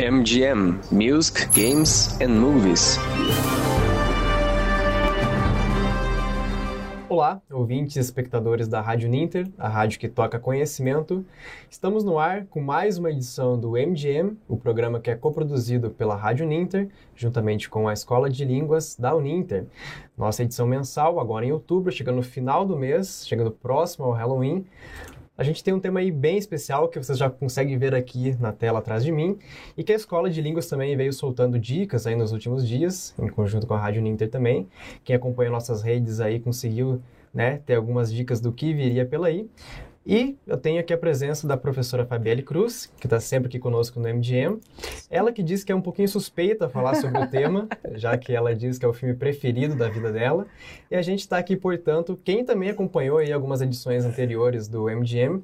MGM Music, Games and Movies. Olá, ouvintes e espectadores da Rádio Ninter, a rádio que toca conhecimento. Estamos no ar com mais uma edição do MGM, o programa que é coproduzido pela Rádio Ninter, juntamente com a Escola de Línguas da Uninter. Nossa edição mensal, agora em outubro, chegando no final do mês, chegando próximo ao Halloween. A gente tem um tema aí bem especial que vocês já conseguem ver aqui na tela atrás de mim e que a Escola de Línguas também veio soltando dicas aí nos últimos dias, em conjunto com a Rádio Ninter também. Quem acompanha nossas redes aí conseguiu né, ter algumas dicas do que viria pela aí. E eu tenho aqui a presença da professora Fabielle Cruz, que está sempre aqui conosco no MGM. Ela que diz que é um pouquinho suspeita falar sobre o tema, já que ela diz que é o filme preferido da vida dela. E a gente está aqui, portanto, quem também acompanhou aí algumas edições anteriores do MGM,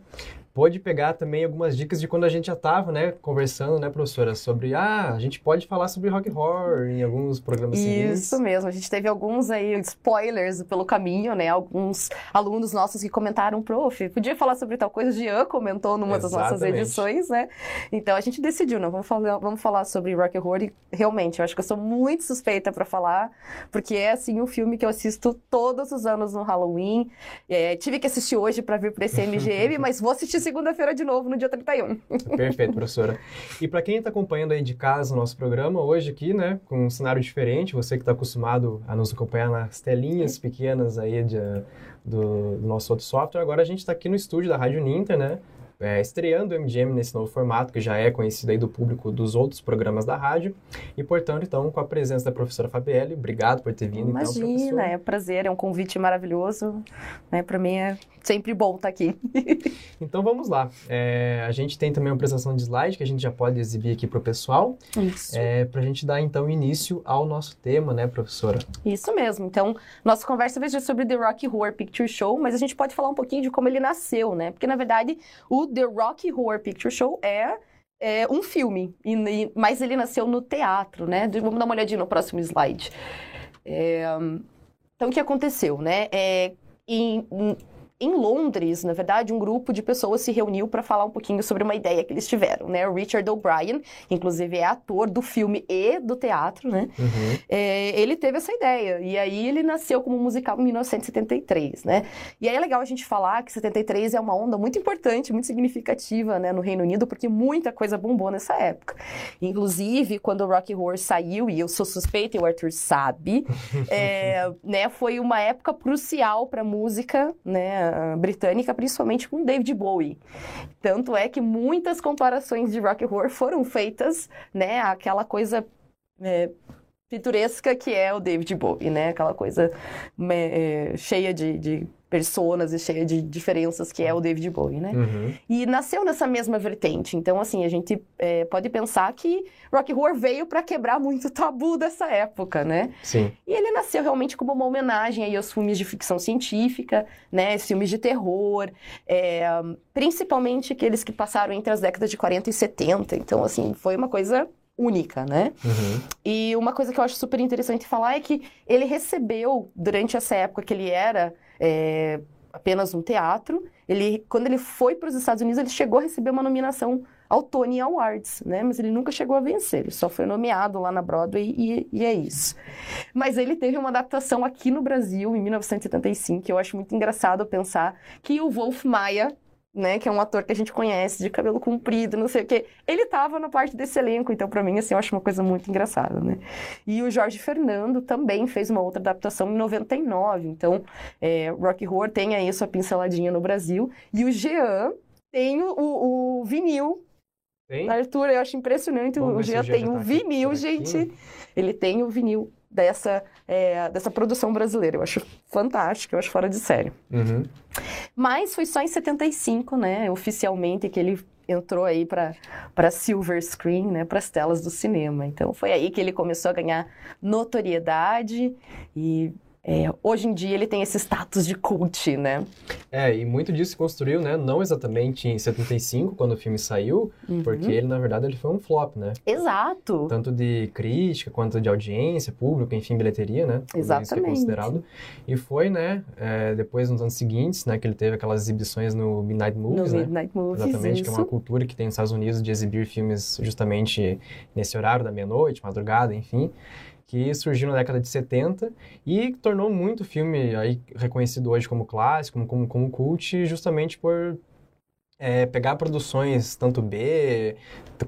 pode pegar também algumas dicas de quando a gente já estava, né, conversando, né, professora, sobre, ah, a gente pode falar sobre rock horror em alguns programas Isso seguintes. Isso mesmo, a gente teve alguns aí spoilers pelo caminho, né, alguns alunos nossos que comentaram, prof, podia falar sobre tal coisa, o Jean comentou numa das nossas edições, né, então a gente decidiu, não, vamos falar, vamos falar sobre rock horror e realmente, eu acho que eu sou muito suspeita para falar, porque é, assim, um filme que eu assisto todos os anos no Halloween, é, tive que assistir hoje para vir para esse MGM, mas vou assistir segunda-feira de novo, no dia 31. Perfeito, professora. E para quem está acompanhando aí de casa o nosso programa, hoje aqui, né, com um cenário diferente, você que está acostumado a nos acompanhar nas telinhas pequenas aí de, do, do nosso outro software, agora a gente está aqui no estúdio da Rádio Ninter, né, é, estreando o MGM nesse novo formato, que já é conhecido aí do público dos outros programas da rádio. E, portanto, então, com a presença da professora Fabielle, obrigado por ter vindo. Imagina, então, professora. é um prazer, é um convite maravilhoso. Né? Para mim é sempre bom estar aqui. então, vamos lá. É, a gente tem também uma apresentação de slide que a gente já pode exibir aqui para o pessoal. Isso. É, para a gente dar, então, início ao nosso tema, né, professora? Isso mesmo. Então, nossa conversa vai ser sobre The Rocky Horror Picture Show, mas a gente pode falar um pouquinho de como ele nasceu, né? Porque, na verdade, o The Rocky Horror Picture Show é, é um filme, e, e, mas ele nasceu no teatro, né? Vamos dar uma olhadinha no próximo slide. É, então, o que aconteceu, né? É, em, em Londres, na verdade, um grupo de pessoas se reuniu para falar um pouquinho sobre uma ideia que eles tiveram, né? O Richard O'Brien, inclusive é ator do filme e do teatro, né? Uhum. É, ele teve essa ideia e aí ele nasceu como musical em 1973, né? E aí é legal a gente falar que 73 é uma onda muito importante, muito significativa, né, no Reino Unido, porque muita coisa bombou nessa época. Inclusive, quando o Rocky Horror saiu, e eu sou suspeita e o Arthur sabe, é, né, foi uma época crucial para música, né? Britânica, principalmente com David Bowie. Tanto é que muitas comparações de rock horror foram feitas, né, aquela coisa é, pitoresca que é o David Bowie, né, aquela coisa é, cheia de, de personas e cheia de diferenças que é o David Bowie, né? Uhum. E nasceu nessa mesma vertente. Então, assim, a gente é, pode pensar que rock horror veio para quebrar muito o tabu dessa época, né? Sim. E ele nasceu realmente como uma homenagem aí aos filmes de ficção científica, né? Filmes de terror, é, principalmente aqueles que passaram entre as décadas de 40 e 70. Então, assim, foi uma coisa única, né? Uhum. E uma coisa que eu acho super interessante falar é que ele recebeu, durante essa época que ele era é, apenas um teatro, ele, quando ele foi para os Estados Unidos, ele chegou a receber uma nominação ao Tony Awards, né? Mas ele nunca chegou a vencer, ele só foi nomeado lá na Broadway e, e é isso. Mas ele teve uma adaptação aqui no Brasil, em 1975, que eu acho muito engraçado pensar que o Wolf Maia, né, que é um ator que a gente conhece, de cabelo comprido, não sei o quê, ele tava na parte desse elenco, então para mim, assim, eu acho uma coisa muito engraçada, né. E o Jorge Fernando também fez uma outra adaptação em 99, então é, Rock Horror tem aí sua pinceladinha no Brasil, e o Jean tem o, o, o vinil Tem? Arthur, eu acho impressionante. Vamos o Jean tem o tá aqui vinil, aqui. gente. Ele tem o vinil dessa, é, dessa produção brasileira. Eu acho fantástico, eu acho fora de sério. Uhum. Mas foi só em 75, né, oficialmente, que ele entrou aí para silver screen, né, para as telas do cinema. Então foi aí que ele começou a ganhar notoriedade e é, hoje em dia ele tem esse status de cult, né? É, e muito disso se construiu, né? Não exatamente em 75, quando o filme saiu, Uhum. porque ele, na verdade, ele foi um flop, né? Exato. Tanto de crítica, quanto de audiência, público, enfim, bilheteria, né? Tudo Isso é Exatamente. considerado. E foi, né, é, depois, nos anos seguintes, né, que ele teve aquelas exibições no Midnight No Movies, né? Midnight Movies, Exatamente, que é isso. uma cultura que tem nos Estados Unidos de exibir filmes justamente nesse horário da meia-noite, madrugada, enfim, que surgiu na década de 70 e tornou muito filme aí reconhecido hoje como clássico, como, como, como cult, justamente por é, pegar produções tanto B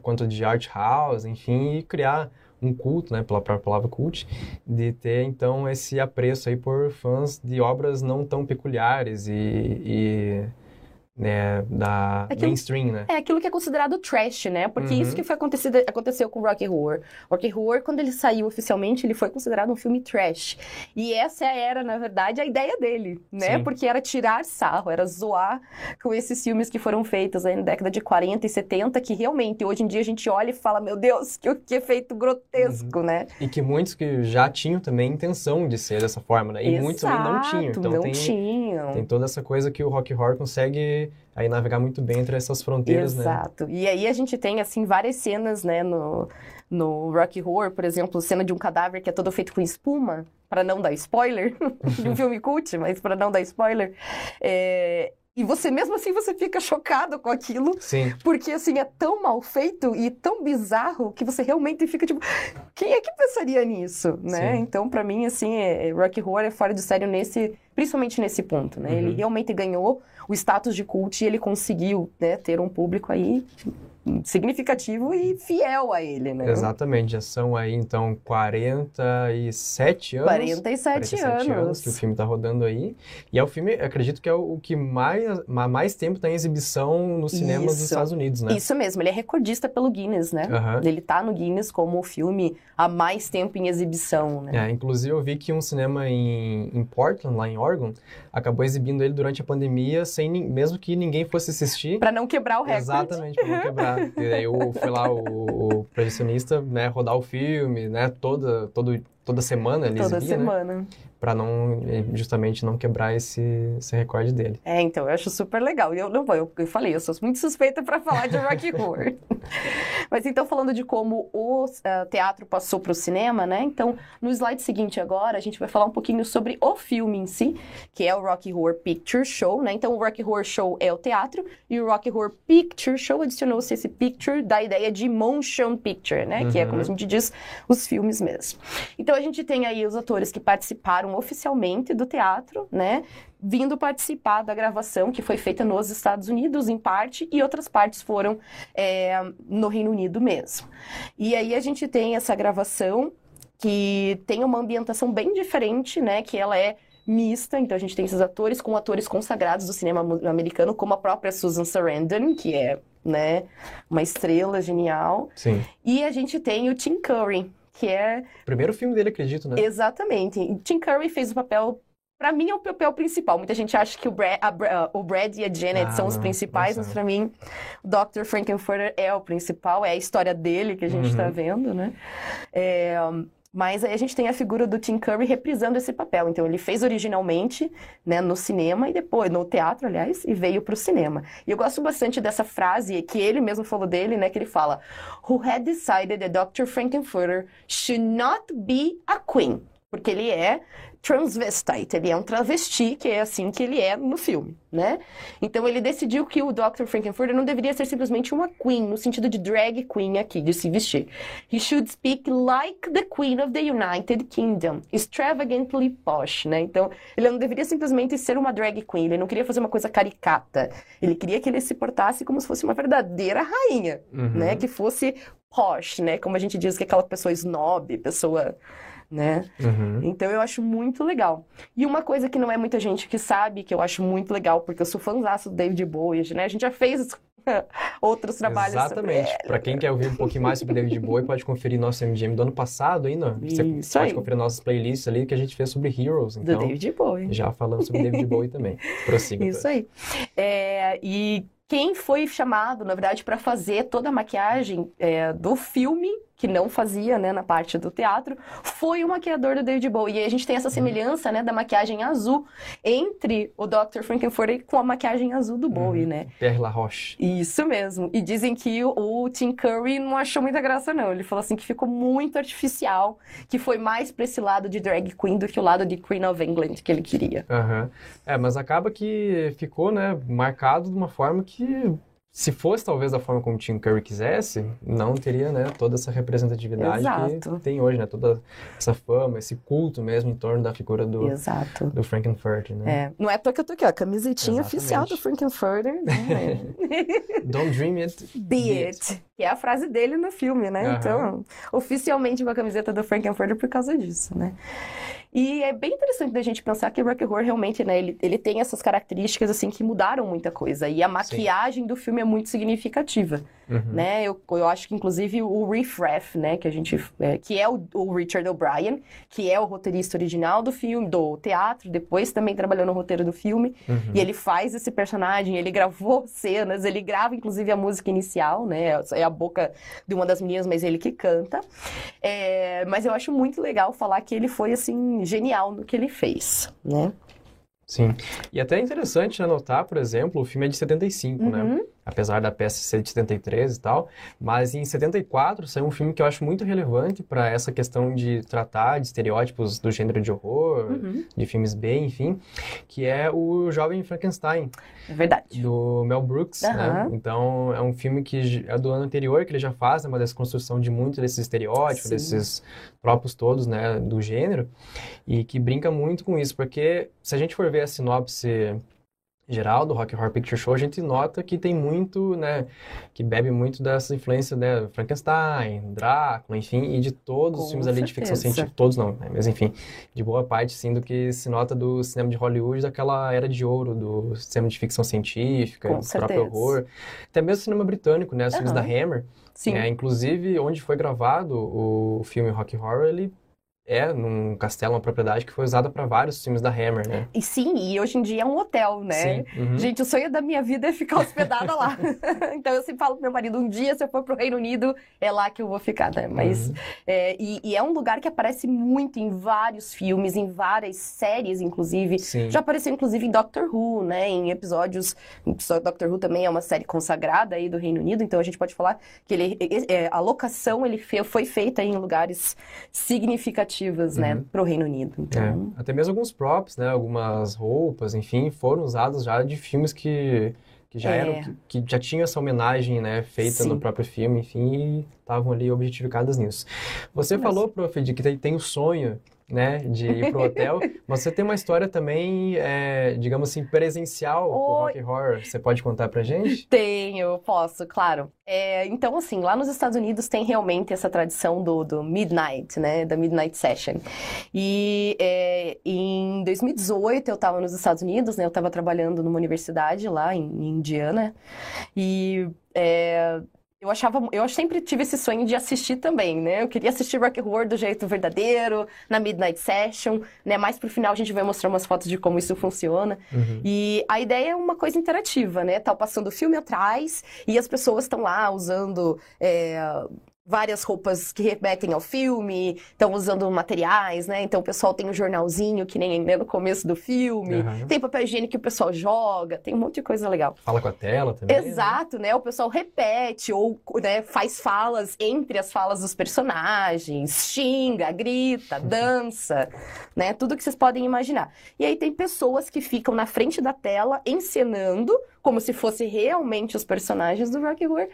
quanto de art house, enfim, e criar um culto, né, pela própria palavra cult, de ter então esse apreço aí por fãs de obras não tão peculiares e, e né, da Aquilo- mainstream, né? É aquilo que é considerado trash, né? Porque Uhum. isso que foi acontecido, aconteceu com Rocky Horror. Rocky Horror, quando ele saiu oficialmente, ele foi considerado um filme trash. E essa era, na verdade, a ideia dele, né? Sim. Porque era tirar sarro, era zoar com esses filmes que foram feitos aí na década de 40 e 70, que realmente hoje em dia a gente olha e fala, meu Deus, que, que efeito Uhum. grotesco, né? E que muitos que já tinham também intenção de ser dessa forma, né? E muitos também não tinham. Exato, Então não tem, tinham. tem toda essa coisa que o Rock Horror consegue aí navegar muito bem entre essas fronteiras, né? Exato. E aí a gente tem, assim, várias cenas, né, no, no Rocky Horror, por exemplo, cena de um cadáver que é todo feito com espuma, para não dar spoiler, de um filme cult, mas para não dar spoiler. É, E você, mesmo assim, você fica chocado com aquilo, Sim, porque, assim, é tão mal feito e tão bizarro que você realmente fica, tipo, quem é que pensaria nisso, né? Sim. Então, pra mim, assim, é, é- Rocky Horror é fora de sério nesse, principalmente nesse ponto, né? Ele Uhum. realmente ganhou o status de cult e ele conseguiu, né, ter um público aí significativo e fiel a ele, né? exatamente. Já são aí, então, 47 anos. 47, 47 anos. que o filme tá rodando aí. E é o filme, acredito que é o que mais, ma- mais tempo tá em exibição nos cinemas dos Isso. Estados Unidos, né? Isso mesmo, ele é recordista pelo Guinness, né? Aham. Ele tá no Guinness como o filme há mais tempo em exibição, né? É, inclusive eu vi que um cinema em, em Portland, lá em Oregon, acabou exibindo ele durante a pandemia, sem mesmo que ninguém fosse assistir. Pra não quebrar o recorde. Exatamente, pra não quebrar. E aí eu fui lá, o, o projecionista, né, rodar o filme, né, toda, todo, toda semana ele Toda exibia, né, pra não, eh, justamente não quebrar esse, esse recorde dele. É, então, eu acho super legal. Eu não vou, eu, eu falei, eu sou muito suspeita pra falar de Rocky Horror. Mas então, falando de como o ah, teatro passou pro cinema, né? Então, no slide seguinte agora, a gente vai falar um pouquinho sobre o filme em si, que é o Rocky Horror Picture Show, né? Então, o Rocky Horror Show é o teatro e o Rocky Horror Picture Show adicionou-se esse picture da ideia de motion picture, né? Que é Uhum. como a gente diz, os filmes mesmo. Então, a gente tem aí os atores que participaram oficialmente do teatro, né? vindo participar da gravação que foi feita nos Estados Unidos, em parte, e outras partes foram é, no Reino Unido mesmo. E aí a gente tem essa gravação que tem uma ambientação bem diferente, né? Que ela é mista, então a gente tem esses atores com atores consagrados do cinema americano, como a própria Susan Sarandon, que é, né, uma estrela genial. Sim. E a gente tem o Tim Curry, que é Primeiro filme dele, acredito, né? Exatamente. Tim Curry fez o papel. Pra mim é o papel principal. Muita gente acha que o Brad, a o Brad e a Janet Ah, são os não, principais, não mas pra mim o Dr. Frankenfurter é o principal, é a história dele que a gente tá Uhum. vendo, né? É, mas aí a gente tem a figura do Tim Curry reprisando esse papel. Então ele fez originalmente, né, no cinema e depois no teatro, aliás, e veio pro cinema. E eu gosto bastante dessa frase que ele mesmo falou dele, né, que ele fala: "Who had decided that Dr. Frankenfurter should not be a queen?" Porque ele é transvestite, ele é um travesti, que é assim que ele é no filme, né? Então ele decidiu que o Dr. Frankenfurter não deveria ser simplesmente uma queen, no sentido de drag queen aqui, de se vestir. He should speak like the queen of the United Kingdom, extravagantly posh, né? Então ele não deveria simplesmente ser uma drag queen, ele não queria fazer uma coisa caricata. Ele queria que ele se portasse como se fosse uma verdadeira rainha, Uhum. né? Que fosse posh, né? Como a gente diz que é aquela pessoa snob, pessoa, né? Uhum. Então eu acho muito legal. E uma coisa que não é muita gente que sabe, que eu acho muito legal, porque eu sou fãzaço do David Bowie, né? A gente já fez outros trabalhos Exatamente. Pra quem quer ouvir um pouquinho mais sobre David Bowie, pode conferir nosso MGM do ano passado ainda. Você Isso pode aí. conferir nossas playlists ali que a gente fez sobre Heroes. do Então, David Bowie. já falamos sobre David Bowie também. Prossiga. Isso aí. É, e quem foi chamado, na verdade, para fazer toda a maquiagem é, do filme que não fazia, né, na parte do teatro, foi o maquiador do David Bowie. E a gente tem essa semelhança, né, da maquiagem azul entre o Dr. Frankenfurter com a maquiagem azul do Bowie, Uhum. né? Pierre Laroche. Isso mesmo. E dizem que o, Tim Curry não achou muita graça, não. Ele falou assim que ficou muito artificial, que foi mais pra esse lado de drag queen do que o lado de Queen of England que ele queria. Aham. É, mas acaba que ficou, né, marcado de uma forma que, se fosse talvez da forma como o Tim Curry quisesse, não teria, né, toda essa representatividade Exato. que tem hoje, né, toda essa fama, esse culto mesmo em torno da figura do, Exato. do Frankenfurter, né? É, não é à toa que eu tô aqui, ó, camisetinha Exatamente. oficial do Frankenfurter, né? Don't dream it, Be it. Que é a frase dele no filme, né? Então, oficialmente com a camiseta do Frankenfurter por causa disso, né? E é bem interessante da gente pensar que Rocky Horror realmente, né, ele, ele tem essas características, assim, que mudaram muita coisa. E a maquiagem do filme é muito significativa, Uhum. né? Eu, eu acho que, inclusive, o Riff Raff, né, que a gente... é, que é o, o Richard O'Brien, que é o roteirista original do filme, do teatro, depois também trabalhou no roteiro do filme. Uhum. E ele faz esse personagem, ele gravou cenas, ele grava inclusive a música inicial, né? É a boca de uma das meninas, mas ele que canta. É, mas eu acho muito legal falar que ele foi, assim, genial no que ele fez, né? Sim. E até é interessante anotar, por exemplo, o filme é de 75, né? Uhum. Apesar da peça ser de 73 e tal, mas em 74 saiu um filme que eu acho muito relevante para essa questão de tratar de estereótipos do gênero de horror, Uhum. de filmes B, enfim, que é o Jovem Frankenstein, É verdade. do Mel Brooks, né? Aham. Então, é um filme que é do ano anterior, que ele já faz né, uma desconstrução de muitos desses estereótipos, Sim. desses tropos todos, né, do gênero, e que brinca muito com isso, porque se a gente for ver a sinopse geral do Rock Horror Picture Show, a gente nota que tem muito, né, que bebe muito dessa influência, né, Frankenstein, Drácula, enfim, e de todos os Com filmes ali de ficção certeza. científica, todos não, né, mas enfim, de boa parte, sim, do que se nota do cinema de Hollywood, daquela era de ouro do cinema de ficção científica, Com do próprio certeza. horror, até mesmo o cinema britânico, né, os filmes da. Hammer, Sim. é, inclusive, onde foi gravado o filme Rock Horror, ele é num castelo, uma propriedade que foi usada para vários filmes da Hammer, né? E sim, e hoje em dia é um hotel, né? Sim. uhum. Gente, o sonho da minha vida é ficar hospedada lá. então eu sempre falo pro meu marido, um dia se eu for pro Reino Unido, é lá que eu vou ficar, né? Mas Uhum. é, e, e é um lugar que aparece muito em vários filmes, em várias séries, inclusive. Sim. Já apareceu, inclusive, em Doctor Who, né? Em episódios. só Doctor Who também é uma série consagrada aí do Reino Unido, então a gente pode falar que ele, é, a locação ele foi feita em lugares significativos, né? Uhum. Pro Reino Unido. É, Então, até mesmo alguns props, né? Algumas roupas, enfim, foram usadas já de filmes que, que já É. eram, que, que já tinham essa homenagem, né, feita Sim. no próprio filme, enfim, estavam ali objetificadas nisso. Você Isso falou, prof, de que tem, o sonho, né, de ir pro hotel, mas você tem uma história também, é, digamos assim, presencial com o. Rock Horror. Você pode contar pra gente? Tenho, posso, claro. É, então, assim, lá nos Estados Unidos tem realmente essa tradição do, do Midnight, né? Da Midnight Session. E é, em 2018 eu estava nos Estados Unidos, né? Eu estava trabalhando numa universidade lá em, em Indiana. E é, eu achava, eu sempre tive esse sonho de assistir também, né? Eu queria assistir Rock Horror do jeito verdadeiro, na Midnight Session, né? Mais pro final a gente vai mostrar umas fotos de como isso funciona. Uhum. E a ideia é uma coisa interativa, né? Tá passando o filme atrás e as pessoas estão lá usando é, várias roupas que remetem ao filme, estão usando materiais, né? Então o pessoal tem um jornalzinho que nem né, no começo do filme, Aham. tem papel higiênico que o pessoal joga, tem um monte de coisa legal. Fala com a tela também, né? Exato, né? O pessoal repete ou né, faz falas entre as falas dos personagens, xinga, grita, dança, né? Tudo que vocês podem imaginar. E aí tem pessoas que ficam na frente da tela encenando como se fosse realmente os personagens do Rock Horror.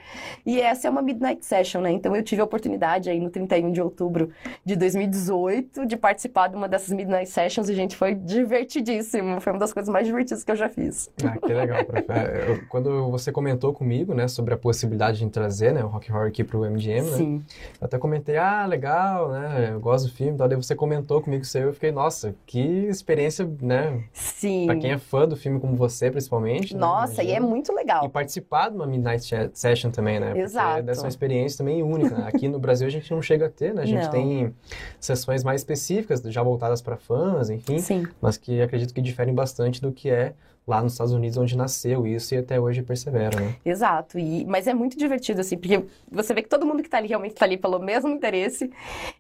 E essa é uma Midnight Session, né? Então eu tive a oportunidade aí no 31 de outubro de 2018 de participar de uma dessas Midnight Sessions e, gente, foi divertidíssimo. Foi uma das coisas mais divertidas que eu já fiz. Ah, que legal, prof. É, eu- quando você comentou comigo, né, sobre a possibilidade de trazer, né, o Rock Horror aqui pro MGM, né, Sim. eu até comentei, ah, legal, né, eu gosto do filme e tal, daí você comentou comigo isso aí, eu fiquei, nossa, que experiência, né, Sim. pra quem é fã do filme como você, principalmente, né, Nossa, e é imagino. muito legal. E participar de uma Midnight Session também, né? Porque Exato. dessa uma experiência também única. né? Aqui no Brasil a gente não chega a ter, né? A gente Não. tem sessões mais específicas, já voltadas para fãs, enfim, Sim. mas que acredito que diferem bastante do que é lá nos Estados Unidos, onde nasceu isso e até hoje persevera, né? Exato. E, mas é muito divertido, assim, porque você vê que todo mundo que tá ali realmente tá ali pelo mesmo interesse.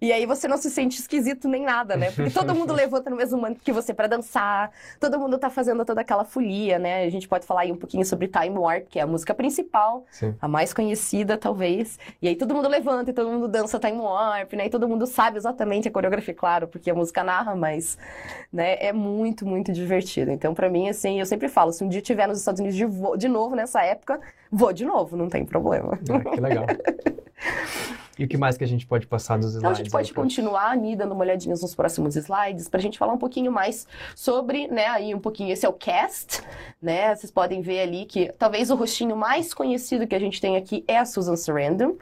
E aí você não se sente esquisito nem nada, né? Porque todo mundo levanta no mesmo momento que você para dançar, todo mundo tá fazendo toda aquela folia, né? A gente pode falar aí um pouquinho sobre Time Warp, que é a música principal, Sim. a mais conhecida, talvez. E aí todo mundo levanta e todo mundo dança Time Warp, né? E todo mundo sabe exatamente a coreografia, claro, porque a música narra, mas, né, é muito, muito divertido. Então, pra mim, assim, eu sempre falo, se um dia estiver nos Estados Unidos de, de novo nessa época, vou de novo, não tem problema. Ah, que legal. E o que mais que a gente pode passar dos slides? Então a gente pode aí pra- continuar ali dando uma olhadinha nos próximos slides para a gente falar um pouquinho mais sobre, né, aí um pouquinho, esse é o cast, né, vocês podem ver ali que talvez o rostinho mais conhecido que a gente tem aqui é a Susan Sarandon,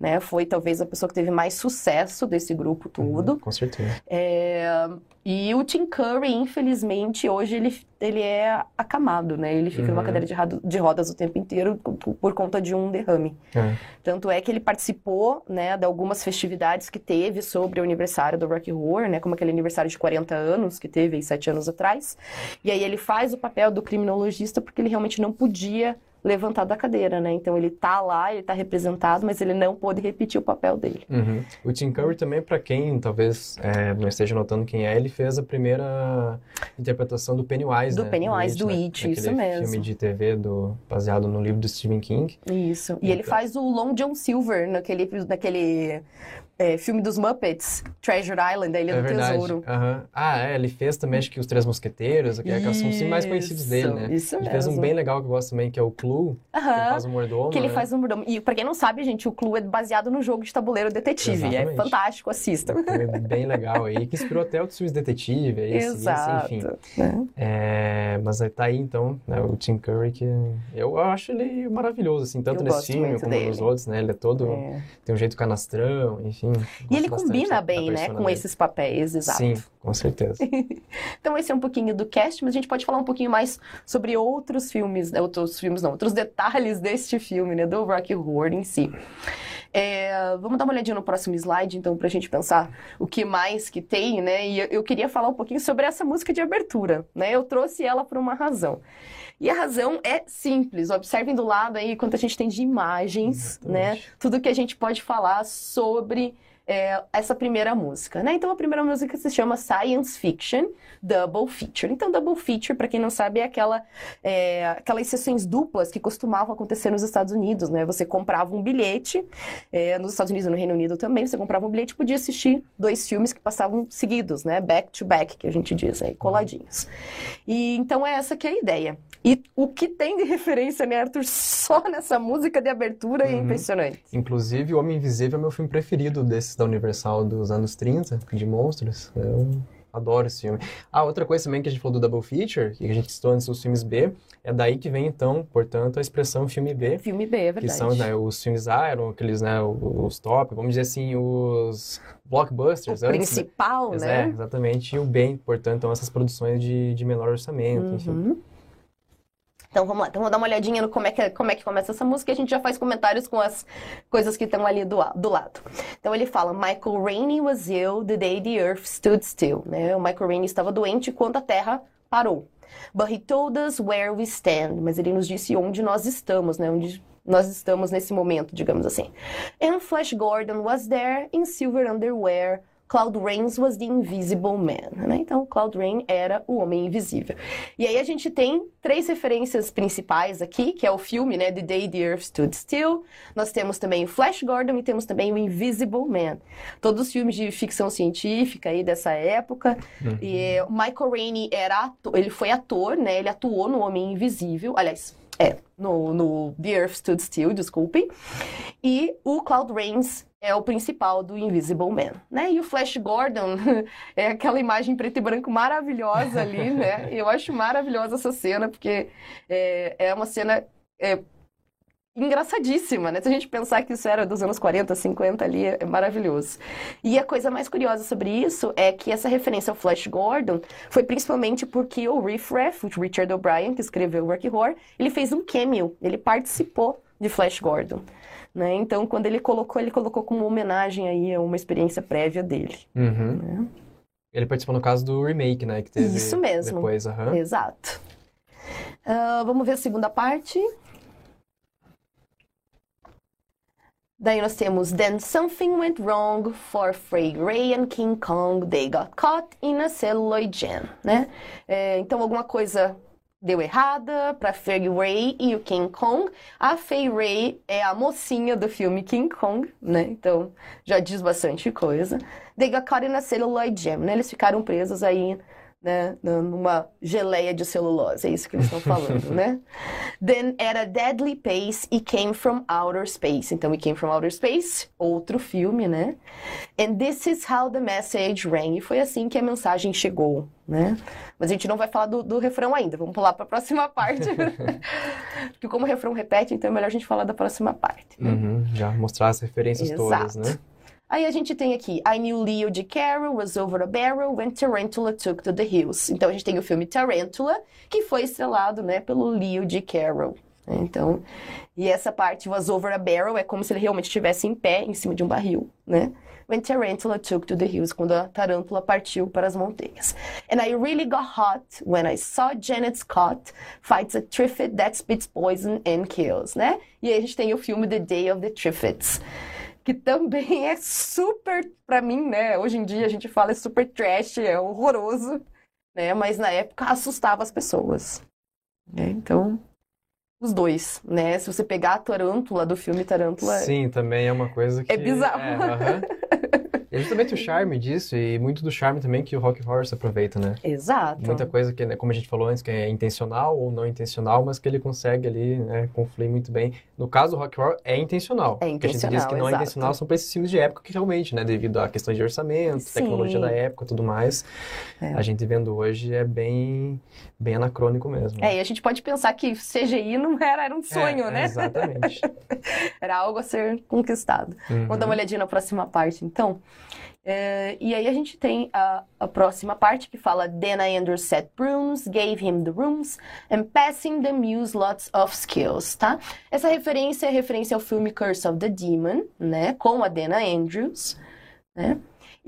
né, foi talvez a pessoa que teve mais sucesso desse grupo todo. Uhum, com certeza. É, E o Tim Curry, infelizmente, hoje ele, ele é acamado, né? Ele fica numa Uhum. cadeira de, de rodas o tempo inteiro por, por conta de um derrame. É. Tanto é que ele participou, né, de algumas festividades que teve sobre o aniversário do Rocky Horror, né, como aquele aniversário de 40 anos que teve sete anos atrás. E aí ele faz o papel do criminologista porque ele realmente não podia levantar da cadeira, né? Então ele tá lá, ele tá representado, mas ele não pôde repetir o papel dele. Uhum. O Tim Curry também, para quem talvez é, não esteja notando quem é, ele fez a primeira interpretação do Pennywise, Do né? Pennywise, do né? It, isso mesmo. filme de TV do, baseado no livro do Stephen King. Isso. E ele Então. faz o Long John Silver naquele, naquele é, filme dos Muppets, Treasure Island, a Ilha é do verdade. Tesouro. Aham. Ah, é, ele fez também, acho que os Três Mosqueteiros, que é- são os mais conhecidos dele, né? Isso Ele mesmo. fez um bem legal que eu gosto também, que é o Clue, que ele faz o mordomo, Que ele né? faz um mordomo. E pra quem não sabe, gente, o Clue é baseado no jogo de tabuleiro Detetive. É Exatamente. fantástico, assistam. Um filme bem legal aí, que inspirou até outros filmes de detetive, esse, Exato. esse, enfim. né? É, mas aí tá aí então, né, o Tim Curry, que eu acho ele maravilhoso, assim, tanto Eu nesse filme como dele. nos outros, né? Ele é todo. É. Tem um jeito canastrão, enfim. E ele combina da bem, né, com esses papéis, exato. Sim, com certeza. Então esse é um pouquinho do cast, mas a gente pode falar um pouquinho mais sobre outros filmes, né, outros filmes não, outros detalhes deste filme, né, do Rocky Horror em si. É, vamos dar uma olhadinha no próximo slide, então, pra gente pensar o que mais que tem, né? E eu, queria falar um pouquinho sobre essa música de abertura, né? Eu trouxe ela por uma razão. E a razão é simples. Observem do lado aí quanto a gente tem de imagens, né? Exatamente. Tudo que a gente pode falar sobre é, essa primeira música, né? Então a primeira música se chama Science Fiction Double Feature. Então Double Feature, para quem não sabe, é aquela é, aquelas sessões duplas que costumavam acontecer nos Estados Unidos, né? Você comprava um bilhete é, nos Estados Unidos no Reino Unido também, você comprava um bilhete e podia assistir dois filmes que passavam seguidos, né? Back to back, que a gente diz aí, coladinhos. E então é essa que é a ideia. E o que tem de referência, né, Arthur, só nessa música de abertura é Uhum. impressionante. Inclusive, O Homem Invisível é meu filme preferido desses da Universal dos anos 30, de monstros. Eu adoro esse filme. Ah, outra coisa também que a gente falou do Double Feature, que a gente citou antes dos filmes B, é daí que vem, então, portanto, a expressão filme B. Filme B, é Que verdade. são né, os filmes A, eram aqueles, né, os top, vamos dizer assim, os o blockbusters antes, né? principal, Mas né? É, exatamente. E o bem, portanto, são essas produções de, de menor orçamento, enfim. Então vamos lá, então vamos dar uma olhadinha no como é, que, como é que começa essa música e a gente já faz comentários com as coisas que estão ali do, do lado. Então ele fala: Michael Rainey was ill the day the earth stood still. Né? O Michael Rainey estava doente quando a Terra parou. But he told us where we stand. Mas ele nos disse onde nós estamos, né? Onde nós estamos nesse momento, digamos assim. And Flash Gordon was there in silver underwear. Cloud Rains was the invisible man, né? Então, Cloud Rain era o homem invisível. E aí a gente tem três referências principais aqui, que é o filme, né, The Day the Earth Stood Still. Nós temos também o Flash Gordon e temos também o Invisible Man. Todos os filmes de ficção científica aí dessa época. E o Michael Rainey era ator, ele foi ator, né? Ele atuou no Homem Invisível. Aliás, é, no, no The Earth Stood Still, desculpem. E o Cloud Rains é o principal do Invisible Man, né? E o Flash Gordon é aquela imagem preto e branco maravilhosa ali, né? Eu acho maravilhosa essa cena, porque é, é uma cena é, engraçadíssima, né? Se a gente pensar que isso era dos anos 40, 50 ali, é maravilhoso. E a coisa mais curiosa sobre isso é que essa referência ao Flash Gordon foi principalmente porque o Riff Raff, o Richard O'Brien, que escreveu o Rocky Horror, ele fez um cameo, ele participou de Flash Gordon. Né? Então, quando ele colocou, ele colocou como homenagem aí a uma experiência prévia dele. Uhum. Ele participou no caso do remake, né? Que teve Isso mesmo. depois, aham. Exato. Ah, vamos ver a segunda parte. Daí nós temos Then something went wrong for Frey Ray and King Kong. They got caught in a celluloid jam, né? É, então alguma coisa deu errada para Frey Ray e o King Kong. A Fay Ray é a mocinha do filme King Kong, né? Então já diz bastante coisa. They got caught in a celluloid jam, né? Eles ficaram presos aí né, numa geleia de celulose, é isso que eles estão falando, né? Then at a deadly pace, it came from outer space. Então, it came from outer space, outro filme, né? And this is how the message rang. E foi assim que a mensagem chegou, né? Mas a gente não vai falar do, do refrão ainda, vamos pular para a próxima parte. Porque como o refrão repete, então é melhor a gente falar da próxima parte. Né? Uhum, já mostrar as referências Exato. todas, né? Aí a gente tem aqui I Knew Leo de was over a barrel when Tarantula took to the hills. Então a gente tem o filme Tarantula, que foi estrelado, né, pelo Leo de. Então, e essa parte was over a barrel é como se ele realmente estivesse em pé em cima de um barril, né? When Tarantula took to the hills, quando a tarântula partiu para as montanhas. And I really got hot when I saw Janet Scott fights a Trifid that spits poison and kills, né? E aí a gente tem o filme The Day of the Triffids que também é super, pra mim, né? Hoje em dia a gente fala é super trash, é horroroso, né? Mas na época assustava as pessoas. Né? Então, os dois, né? Se você pegar a tarântula do filme Tarântula. Sim, também é uma coisa que. É bizarro. É, aham. É justamente o charme disso e muito do charme também que o Rock Horror se aproveita, né? Exato. Muita coisa que, né, como a gente falou antes, que é intencional ou não intencional, mas que ele consegue ali, né, confluir muito bem. No caso do Rock Horror, é intencional. É O que a gente diz que não é intencional, intencional exato. são para esses filmes de época que realmente, né, devido à questão de orçamento, Sim. tecnologia da época e tudo mais, É. a gente vendo hoje é bem, bem anacrônico mesmo. É, e a gente pode pensar que CGI não era, era um sonho, É, né? Exatamente. Era algo a ser conquistado. Vamos dar uma Uhum. olhadinha na próxima parte, então. É, e aí a gente tem a, a próxima parte que fala Then I underset Bruns, gave him the rooms, and passing the muse lots of skills, tá? Essa referência é referência ao filme Curse of the Demon, né? Com a Dana Andrews, né?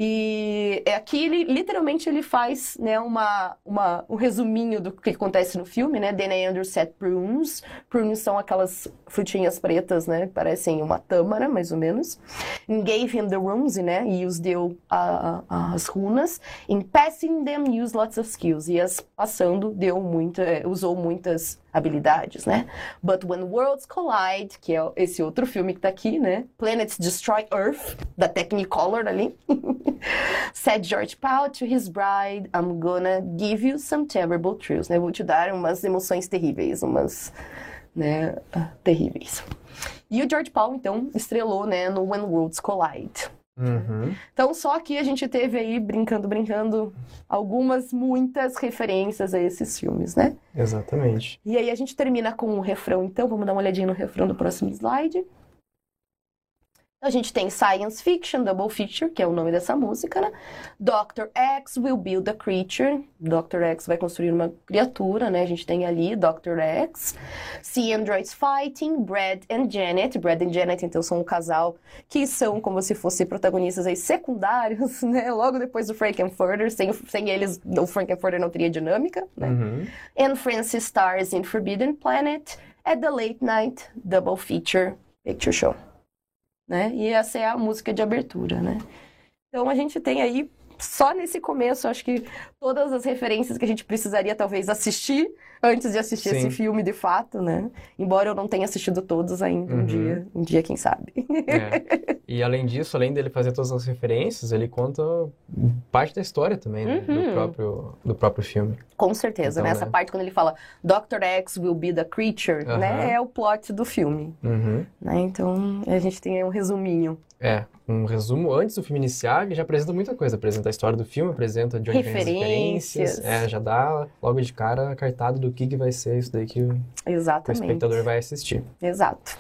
E é aqui ele literalmente ele faz né, uma, uma, um resuminho do que acontece no filme, né? Then I underset prunes. Prunes são aquelas frutinhas pretas, né? Parecem uma tâmara, mais ou menos. And gave him the runes, né? E os deu a- a- as runas. In passing them, use lots of skills. E as passando, deu muita, é, usou muitas habilidades, né? But when worlds collide, que é esse outro filme que tá aqui, né? Planets Destroy Earth, da Technicolor ali. Said George Powell to his bride, I'm gonna give you some terrible truths, né? Vou te dar umas emoções terríveis, umas, né, ah, terríveis. E o George Powell, então, estrelou, né, no When Worlds Collide. Uhum. Então, só que a gente teve aí, brincando, brincando, algumas, muitas referências a esses filmes, né? Exatamente. E aí a gente termina com o refrão, então, vamos dar uma olhadinha no refrão do próximo slide. A gente tem Science Fiction, Double Feature, que é o nome dessa música, né? Dr. X will build a creature. Dr. X vai construir uma criatura, né? A gente tem ali Dr. X. See Androids Fighting, Brad and Janet. Brad and Janet, então, são um casal que são como se fossem protagonistas aí secundários, né? Logo depois do Frankenfurter. Sem, sem eles, o Frankenfurter não teria dinâmica, né? Uhum. and Francis stars in Forbidden Planet at the Late Night Double Feature Picture Show. Né? E essa é a música de abertura, né? Então a gente tem aí, só nesse começo, acho que todas as referências que a gente precisaria talvez assistir antes de assistir Sim. esse filme de fato, né? Embora eu não tenha assistido todos ainda, um Uhum. dia, um dia quem sabe. É. E além disso, além dele fazer todas as referências, ele conta parte da história também, né? Uhum. Do, próprio, do próprio filme. Com certeza, Então, nessa né? parte quando ele fala Dr. X will be the creature, Aham. né? É o plot do filme, Uhum. né? Então a gente tem aí um resuminho. É, um resumo antes do filme iniciar, ele já apresenta muita coisa. Apresenta a história do filme, apresenta de onde vem as Referências. referências. É, já dá logo de cara a cartada do que, que vai ser isso daí que o Exatamente. espectador vai assistir. Exato.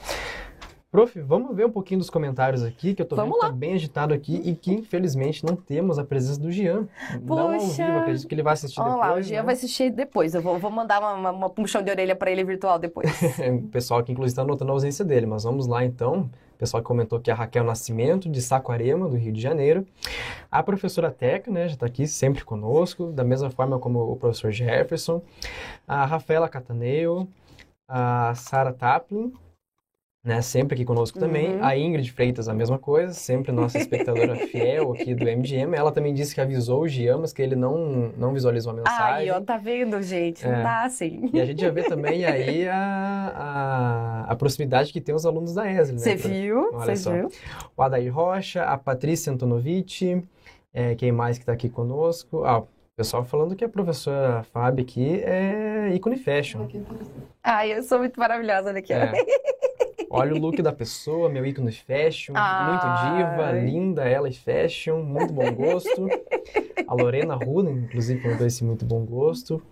Prof, vamos ver um pouquinho dos comentários aqui, que eu tô Vamos vendo que tá bem agitado aqui e que, infelizmente, não temos a presença do Jean. Não ao Poxa. vivo, acredito que ele vai assistir Olha depois. lá, o Jean né? vai assistir depois. Eu vou, vou mandar uma, uma, uma puxão de orelha pra ele virtual depois. O pessoal que, inclusive, está notando a ausência dele, mas vamos lá, então. Pessoal que comentou que é a Raquel Nascimento, de Saquarema, do Rio de Janeiro. A professora Teca, né, já está aqui sempre conosco, da mesma forma como o professor Jefferson. A Rafaela Cataneo, a Sara Taplin, né, sempre aqui conosco também. Uhum. A Ingrid Freitas, a mesma coisa, sempre nossa espectadora fiel aqui do MGM. Ela também disse que avisou o Gian, mas que ele não, não visualizou a mensagem. Aí, ó, tá vendo, gente? É. Não dá assim. E a gente já vê também aí a, a, a proximidade que tem os alunos da ESL, né? Você Pra- viu? Você viu? O Adair Rocha, a Patrícia Antonovic, é, quem mais que está aqui conosco? Ah, o pessoal falando que a professora Fábio aqui é ícone fashion. Ai, eu sou muito maravilhosa, olha aqui. ó. É. Olha o look da pessoa, meu ícone fashion, muito diva, linda ela e fashion, muito bom gosto. A Lorena Ruden, inclusive, mandou esse muito bom gosto.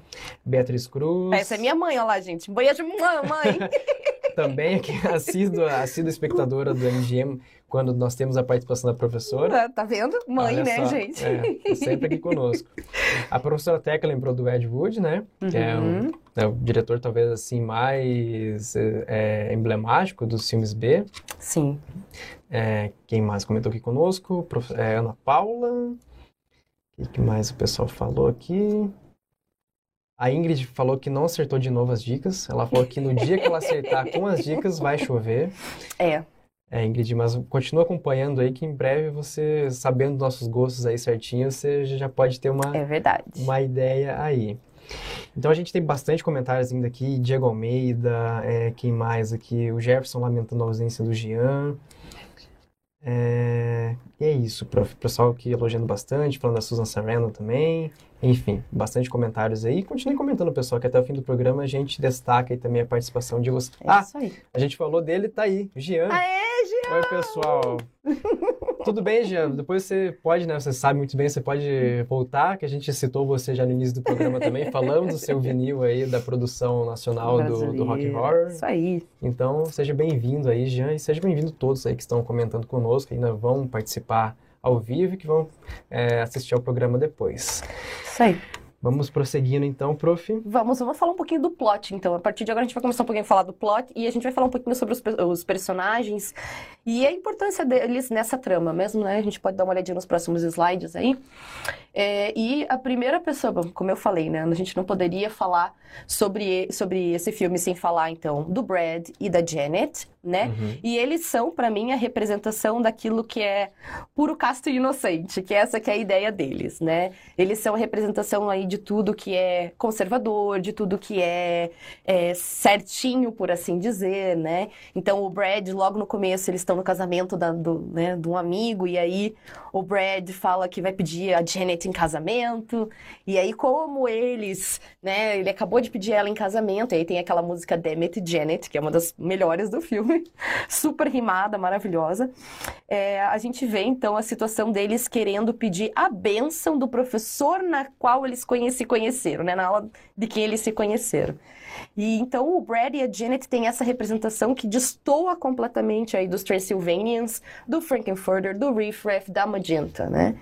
Beatriz Cruz. Essa é minha mãe, olha lá, gente. Beijo, mamãe. Também aqui, assídua, assídua espectadora do MGM, quando nós temos a participação da professora. tá vendo? Mãe, né, gente? É, tá sempre aqui conosco. A professora Teca lembrou do Ed Wood, né? Que é, um- Uhum. é o diretor, talvez, assim, mais é, emblemático dos filmes B. Sim. É, quem mais comentou aqui conosco? Prof- é, Ana Paula. O que mais o pessoal falou aqui? A Ingrid falou que não acertou de novo as dicas. Ela falou que no dia que ela acertar com as dicas vai chover. É. É, Ingrid, mas continua acompanhando aí que em breve você, sabendo nossos gostos aí certinho, você já pode ter uma, É verdade. uma ideia aí. Então a gente tem bastante comentários ainda aqui, Diego Almeida, é, quem mais aqui? O Jefferson lamentando a ausência do Jean. É, e é isso, prof. Pessoal aqui elogiando bastante, falando da Susan Sarandon também. Enfim, bastante comentários aí. Continue comentando, pessoal, que até o fim do programa a gente destaca aí também a participação de vocês. É Ah, isso aí. a gente falou dele, tá aí, o Jean. Aê! Oi, pessoal. Tudo bem, Jean? Depois você pode, né? Você sabe muito bem, você pode voltar, que a gente citou você já no início do programa também. Falamos do seu vinil aí, da produção nacional do, do Rock. Horror. Isso aí. Então, seja bem-vindo aí, Jean, e seja bem-vindo todos aí que estão comentando conosco, que ainda vão participar ao vivo e que vão é, assistir ao programa depois. Isso aí. Vamos prosseguindo então, prof. Vamos, vamos falar um pouquinho do plot, então. A partir de agora a gente vai começar um pouquinho a falar do plot e a gente vai falar um pouquinho sobre os, os personagens e a importância deles nessa trama mesmo, né? A gente pode dar uma olhadinha nos próximos slides aí. É, e a primeira pessoa, como eu falei, né? A gente não poderia falar sobre, sobre esse filme sem falar, então, do Brad e da Janet, né? Uhum. E eles são, pra mim, a representação daquilo que é puro casto e inocente, que essa que é a ideia deles, né? Eles são a representação aí de tudo que é conservador, de tudo que é, é certinho, por assim dizer, né? Então, o Brad, logo no começo, eles estão no casamento da- do, né, de um amigo, e aí o Brad fala que vai pedir a Janet em casamento, e aí como eles, né, ele acabou de pedir ela em casamento, e aí tem aquela música Damn It Janet, que é uma das melhores do filme, super rimada, maravilhosa. É, a gente vê então a situação deles querendo pedir a bênção do professor na qual eles conhe- se conheceram, né, na aula de quem eles se conheceram. E então o Brad e a Janet têm essa representação que destoa completamente aí dos Transylvanians, do Frankenfurter, do Riff Raff, da Magenta, né?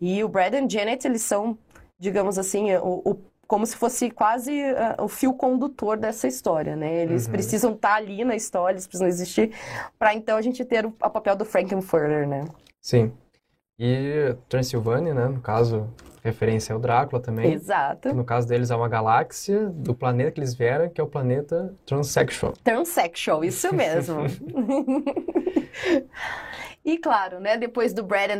E o Brad e Janet, eles são, digamos assim, o, o- como se fosse quase ah, o fio condutor dessa história, né? Eles Uhum. precisam estar ali na história, eles precisam existir, para então a gente ter o, o papel do Frankenfurter, né? Sim. E Transilvânia, né? No caso, referência ao Drácula também. Exato. No caso deles, é uma galáxia do planeta que eles vieram, que é o planeta Transsexual. Transsexual, isso mesmo. E claro, né, depois do Brad e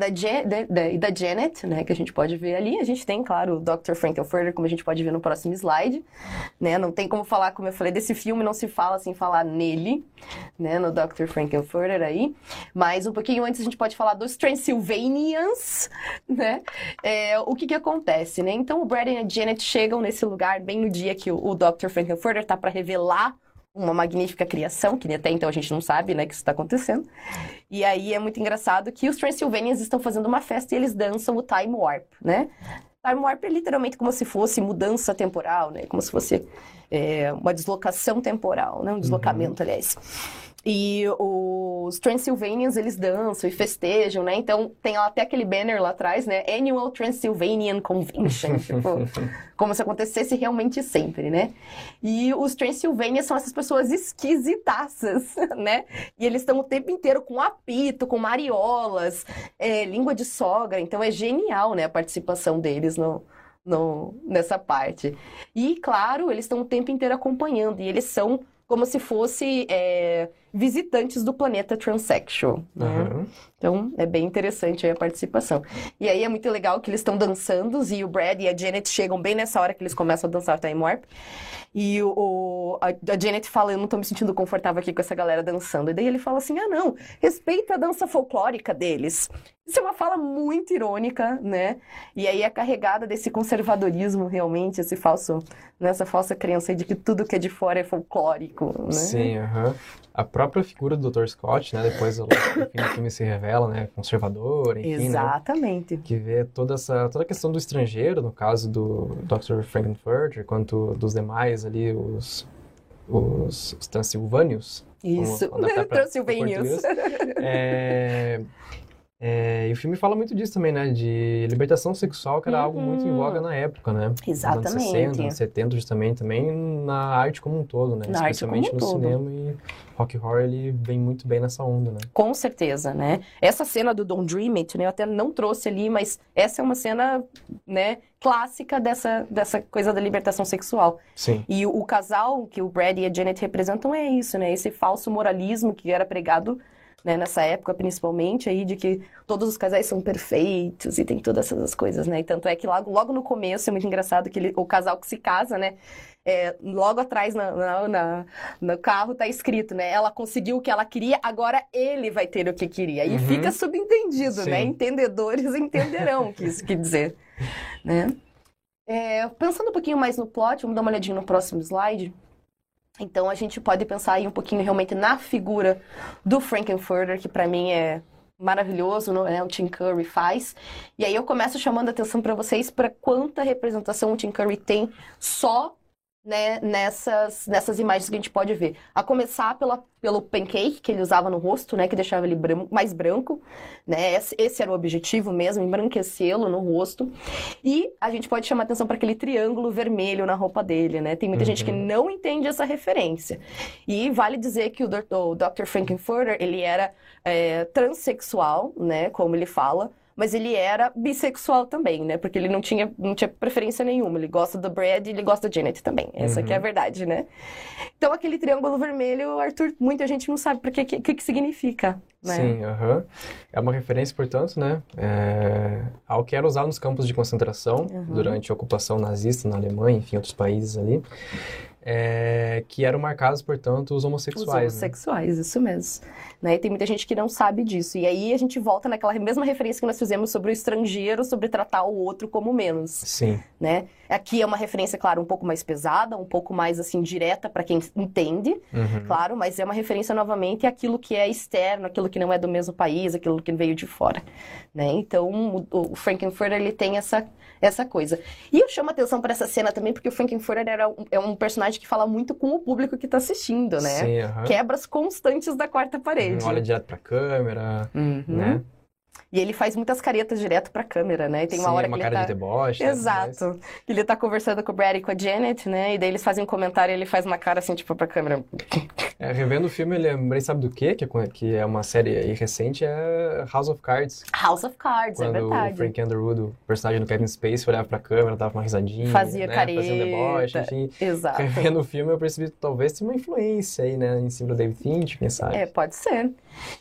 da- e da Janet, né, que a gente pode ver ali, a gente tem, claro, o Dr. Frankenfurter, como a gente pode ver no próximo slide, né, não tem como falar, como eu falei, desse filme, não se fala sem falar nele, né, no Dr. Frankenfurter aí, mas um pouquinho antes a gente pode falar dos Transylvanians, né, é, o que que acontece, né, então o Brad e a Janet chegam nesse lugar bem no dia que o, o Dr. Frankenfurter tá para revelar uma magnífica criação, que até então a gente não sabe, né, que isso está acontecendo. E aí é muito engraçado que os Transylvanians estão fazendo uma festa e eles dançam o Time Warp, né? Time Warp é literalmente como se fosse mudança temporal, né? Como se fosse é, uma deslocação temporal, né? Um deslocamento, aliás. E os Transylvanians, eles dançam e festejam, né? Então, tem até aquele banner lá atrás, né? Annual Transylvanian Convention. tipo, como se acontecesse realmente sempre, né? E os Transylvanians são essas pessoas esquisitaças, né? E eles estão o tempo inteiro com apito, com mariolas, é, língua de sogra. Então, é genial, né? A participação deles no, no, nessa parte. E, claro, eles estão o tempo inteiro acompanhando. E eles são como se fosse é, visitantes do planeta Transsexual. Né? Uhum. Então, é bem interessante a participação. E aí é muito legal que eles estão dançando e o Brad e a Janet chegam bem nessa hora que eles começam a dançar Time Warp. E o, a, a Janet fala, eu não tô me sentindo confortável aqui com essa galera dançando. E daí ele fala assim, ah não, respeita a dança folclórica deles. Isso é uma fala muito irônica, né? E aí é carregada desse conservadorismo, realmente, esse falso, nessa falsa crença de que tudo que é de fora é folclórico, né? Sim, aham. Uh -huh. A própria figura do Dr. Scott, né? Depois, no fim do filme se revela, né? Conservador, enfim, né? Exatamente. Né? Que vê toda essa, toda a questão do estrangeiro, no caso do Dr. Frankenfurter, quanto dos demais ali, os, os, os transilvânios. Isso, transilvânios. É, é, e o filme fala muito disso também, né? De libertação sexual, que era uhum. algo muito em voga na época, né? Exatamente. Nos anos 60, anos 70 justamente, também na arte como um todo, né? Na Especialmente no todo. cinema e rock horror, ele vem muito bem nessa onda, né? Com certeza, né? Essa cena do Don't Dream It, né? Eu até não trouxe ali, mas essa é uma cena, né? Clássica dessa, dessa coisa da libertação sexual. Sim. E o, o casal que o Brad e a Janet representam é isso, né? Esse falso moralismo que era pregado né, nessa época principalmente aí de que todos os casais são perfeitos e tem todas essas coisas, né? E tanto é que logo, logo no começo é muito engraçado que ele, o casal que se casa, né? É, logo atrás na, na, na, no carro tá escrito, né? Ela conseguiu o que ela queria, agora ele vai ter o que queria. E uhum. fica subentendido, né? Sim. né? Entendedores entenderão o que isso quer dizer, né? É, pensando um pouquinho mais no plot, vamos dar uma olhadinha no próximo slide. Então a gente pode pensar aí um pouquinho realmente na figura do Frankenfurter, que para mim é maravilhoso, né? O Tim Curry faz. E aí eu começo chamando a atenção para vocês para quanta representação o Tim Curry tem só né, nessas, nessas imagens que a gente pode ver. A começar pela, pelo pancake que ele usava no rosto, né, que deixava ele branco, mais branco, né, esse, esse, era o objetivo mesmo, embranquecê-lo no rosto. E a gente pode chamar atenção para aquele triângulo vermelho na roupa dele, né? Tem muita uhum. gente que uhum. não entende essa referência. E vale dizer que o, o Dr. Frankenfurter, ele era é, transexual, né, como ele fala, mas ele era bissexual também, né? Porque ele não tinha, não tinha preferência nenhuma. Ele gosta do Brad e ele gosta da Janet também. Essa uhum. que é a uhum. verdade, né? Então, aquele triângulo vermelho, Arthur, muita gente não sabe o que, que, que significa. Né? Sim, uhum. é uma referência, portanto, né, é, ao que era usado nos campos de concentração uhum. durante a ocupação nazista na Alemanha, enfim, outros países ali é, que eram marcados, portanto, os homossexuais. Os homossexuais, né? isso mesmo. Né? E tem muita gente que não sabe disso. E aí a gente volta naquela mesma referência que nós fizemos sobre o estrangeiro, sobre tratar o outro como menos. Sim. Né? Aqui é uma referência, claro, um pouco mais pesada, um pouco mais, assim, direta para quem entende, uhum. claro, mas é uma referência, novamente, àquilo que é externo, aquilo que não é do mesmo país, aquilo que veio de fora. Né? Então, o, o Frankenfurter, ele tem essa essa coisa. E eu chamo atenção para essa cena também porque o Frankenfurter era um, é um personagem que fala muito com o público que está assistindo, né? Sim, uh -huh. Quebras constantes da quarta parede. Uhum, olha direto para a câmera, uhum. né? E ele faz muitas caretas direto pra câmera, né? E tem uma Sim, hora uma que cara ele tá... de deboche. Exato. Mas... Ele tá conversando com o Brad e com a Janet, né? E daí eles fazem um comentário e ele faz uma cara assim, tipo, pra câmera. É, revendo o filme, eu lembrei, sabe do quê? Que, é, que é uma série recente, é House of Cards. House of Cards, é Quando é verdade. o Frank Underwood, o personagem do Kevin Spacey, olhava pra câmera, dava uma risadinha. Fazia né? careta. Fazia um deboche, enfim. Exato. Revendo o filme, eu percebi que talvez tenha uma influência aí, né? Em cima do David Finch, quem sabe. É, pode ser.